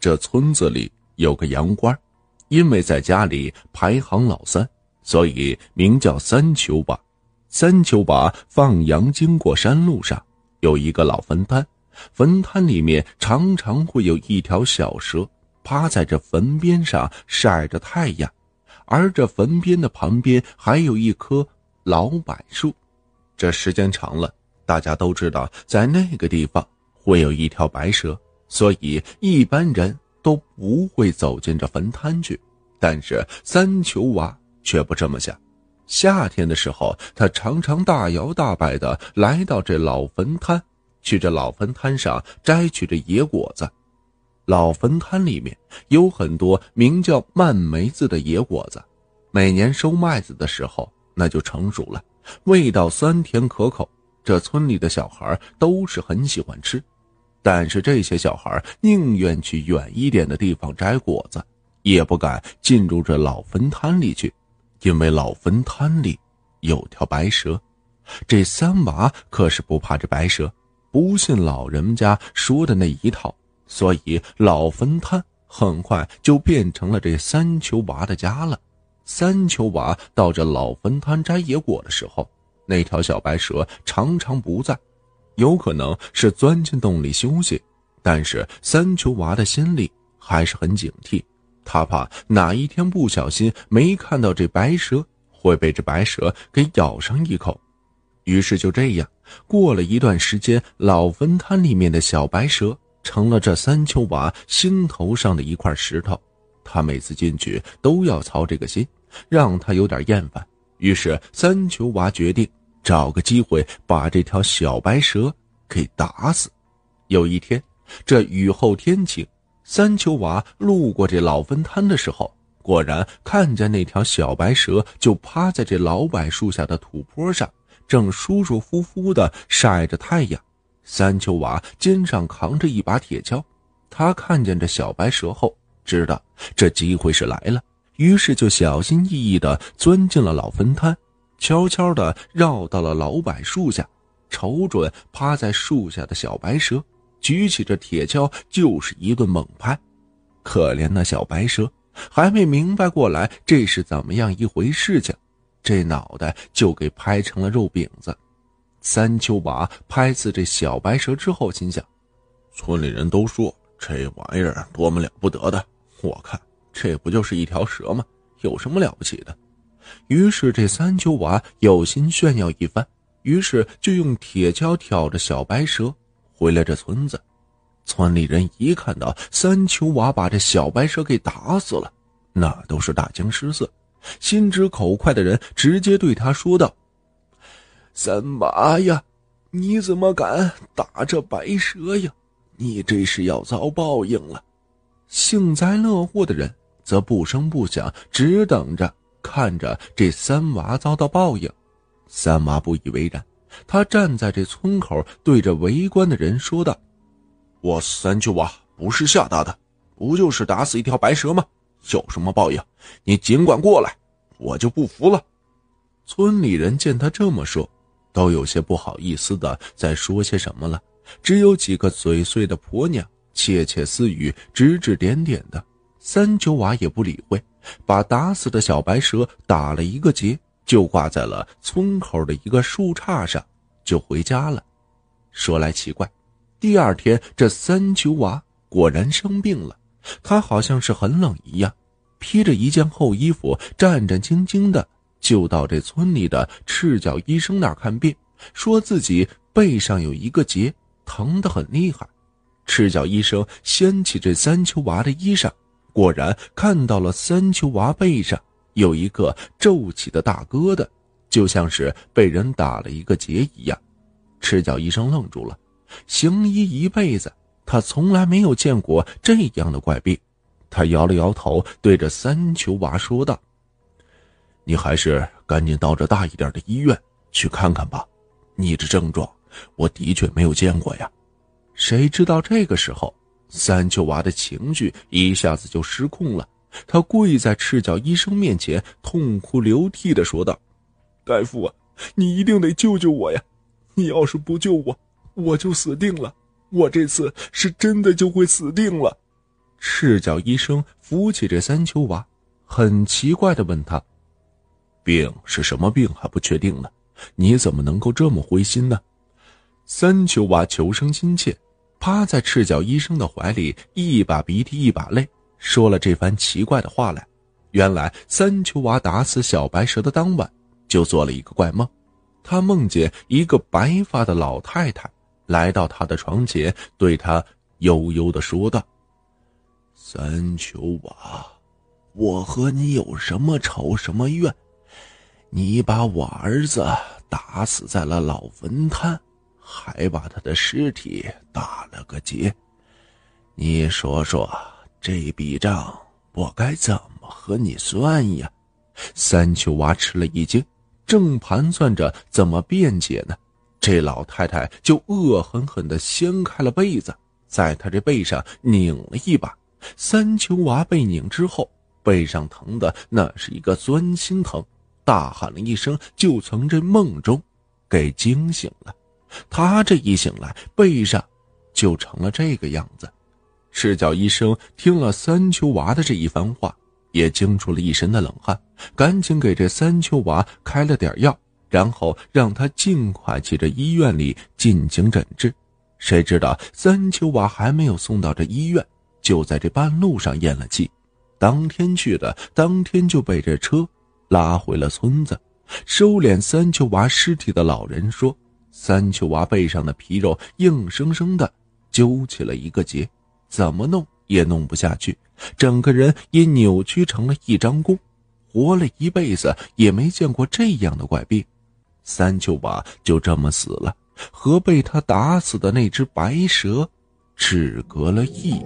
这村子里有个羊倌，因为在家里排行老三，所以名叫三秋娃。三秋娃放羊经过山路上，有一个老坟滩，坟滩里面常常会有一条小蛇趴在这坟边上晒着太阳，而这坟边的旁边还有一棵老柏树。这时间长了，大家都知道在那个地方会有一条白蛇，所以一般人都不会走进这坟滩去。但是三球娃却不这么想。夏天的时候，他常常大摇大摆的来到这老坟滩，去这老坟滩上摘取这野果子。老坟滩里面有很多名叫蔓梅子的野果子，每年收麦子的时候，那就成熟了，味道酸甜可口。这村里的小孩都是很喜欢吃，但是这些小孩宁愿去远一点的地方摘果子，也不敢进入这老坟滩里去。因为老坟滩里有条白蛇，这三娃可是不怕这白蛇，不信老人家说的那一套，所以老坟滩很快就变成了这三球娃的家了。三球娃到这老坟滩摘野果的时候，那条小白蛇常常不在，有可能是钻进洞里休息，但是三球娃的心里还是很警惕。他怕哪一天不小心没看到这白蛇，会被这白蛇给咬上一口。于是就这样，过了一段时间，老坟滩里面的小白蛇成了这三球娃心头上的一块石头。他每次进去都要操这个心，让他有点厌烦。于是三球娃决定找个机会把这条小白蛇给打死。有一天，这雨后天晴。三秋娃路过这老坟滩的时候，果然看见那条小白蛇就趴在这老柏树下的土坡上，正舒舒服服的晒着太阳。三秋娃肩上扛着一把铁锹，他看见这小白蛇后，知道这机会是来了，于是就小心翼翼的钻进了老坟滩，悄悄的绕到了老柏树下，瞅准趴在树下的小白蛇。举起这铁锹就是一顿猛拍，可怜那小白蛇还没明白过来这是怎么样一回事情，这脑袋就给拍成了肉饼子。三秋娃拍死这小白蛇之后，心想：村里人都说这玩意儿多么了不得的，我看这不就是一条蛇吗？有什么了不起的？于是这三秋娃有心炫耀一番，于是就用铁锹挑着小白蛇。回来这村子，村里人一看到三秋娃把这小白蛇给打死了，那都是大惊失色。心直口快的人直接对他说道：“三娃呀，你怎么敢打这白蛇呀？你这是要遭报应了。”幸灾乐祸的人则不声不响，只等着看着这三娃遭到报应。三娃不以为然。他站在这村口，对着围观的人说道：“我三舅娃不是吓大的，不就是打死一条白蛇吗？有什么报应，你尽管过来，我就不服了。”村里人见他这么说，都有些不好意思的在说些什么了。只有几个嘴碎的婆娘窃窃私语，指指点点的。三舅娃也不理会，把打死的小白蛇打了一个结。就挂在了村口的一个树杈上，就回家了。说来奇怪，第二天这三秋娃果然生病了，他好像是很冷一样，披着一件厚衣服，战战兢兢的就到这村里的赤脚医生那儿看病，说自己背上有一个结，疼得很厉害。赤脚医生掀起这三秋娃的衣裳，果然看到了三秋娃背上。有一个皱起的大疙瘩，就像是被人打了一个结一样。赤脚医生愣住了，行医一辈子，他从来没有见过这样的怪病。他摇了摇头，对着三球娃说道：“你还是赶紧到这大一点的医院去看看吧。你这症状，我的确没有见过呀。”谁知道这个时候，三球娃的情绪一下子就失控了。他跪在赤脚医生面前，痛哭流涕的说道：“大夫啊，你一定得救救我呀！你要是不救我，我就死定了。我这次是真的就会死定了。”赤脚医生扶起这三秋娃，很奇怪的问他：“病是什么病还不确定呢？你怎么能够这么灰心呢？”三秋娃求生心切，趴在赤脚医生的怀里，一把鼻涕一把泪，说了这番奇怪的话来。原来三秋娃打死小白蛇的当晚，就做了一个怪梦，他梦见一个白发的老太太来到他的床前，对他悠悠的说道：“三秋娃，我和你有什么仇什么怨？你把我儿子打死在了老坟滩，还把他的尸体打了个结，你说说这笔账我该怎么？”和你算呀！三秋娃吃了一惊，正盘算着怎么辩解呢，这老太太就恶狠狠地掀开了被子，在他这背上拧了一把。三秋娃被拧之后，背上疼的那是一个钻心疼，大喊了一声，就从这梦中给惊醒了。他这一醒来，背上就成了这个样子。赤脚医生听了三秋娃的这一番话。也惊出了一身的冷汗，赶紧给这三秋娃开了点药，然后让他尽快去这医院里进行诊治。谁知道三秋娃还没有送到这医院，就在这半路上咽了气。当天去的，当天就被这车拉回了村子。收敛三秋娃尸体的老人说：“三秋娃背上的皮肉硬生生的揪起了一个结，怎么弄？”也弄不下去，整个人也扭曲成了一张弓，活了一辈子也没见过这样的怪病。三秋娃就这么死了，和被他打死的那只白蛇，只隔了一